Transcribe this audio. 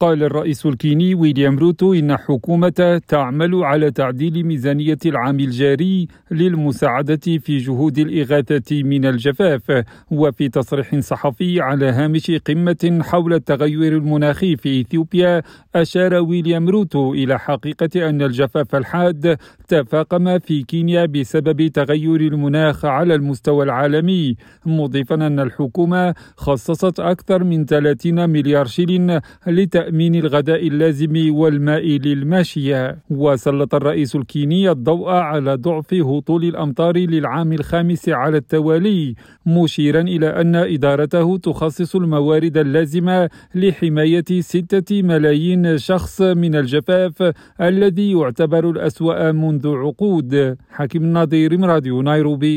قال الرئيس الكيني ويليام روتو إن حكومته تعمل على تعديل ميزانية العام الجاري للمساعدة في جهود الإغاثة من الجفاف وفي تصريح صحفي على هامش قمة حول التغير المناخي في إثيوبيا أشار ويليام روتو إلى حقيقة أن الجفاف الحاد تفاقم في كينيا بسبب تغير المناخ على المستوى العالمي مضيفا أن الحكومة خصصت أكثر من 30 مليار شيلين لتأمين الغذاء اللازم والماء للماشية. وسلط الرئيس الكيني الضوء على ضعف هطول الأمطار للعام الخامس على التوالي مشيرا إلى أن إدارته تخصص الموارد اللازمة لحماية ستة ملايين شخص من الجفاف الذي يعتبر الأسوأ منذ عقود. حكيم النظير راديو نيروبي.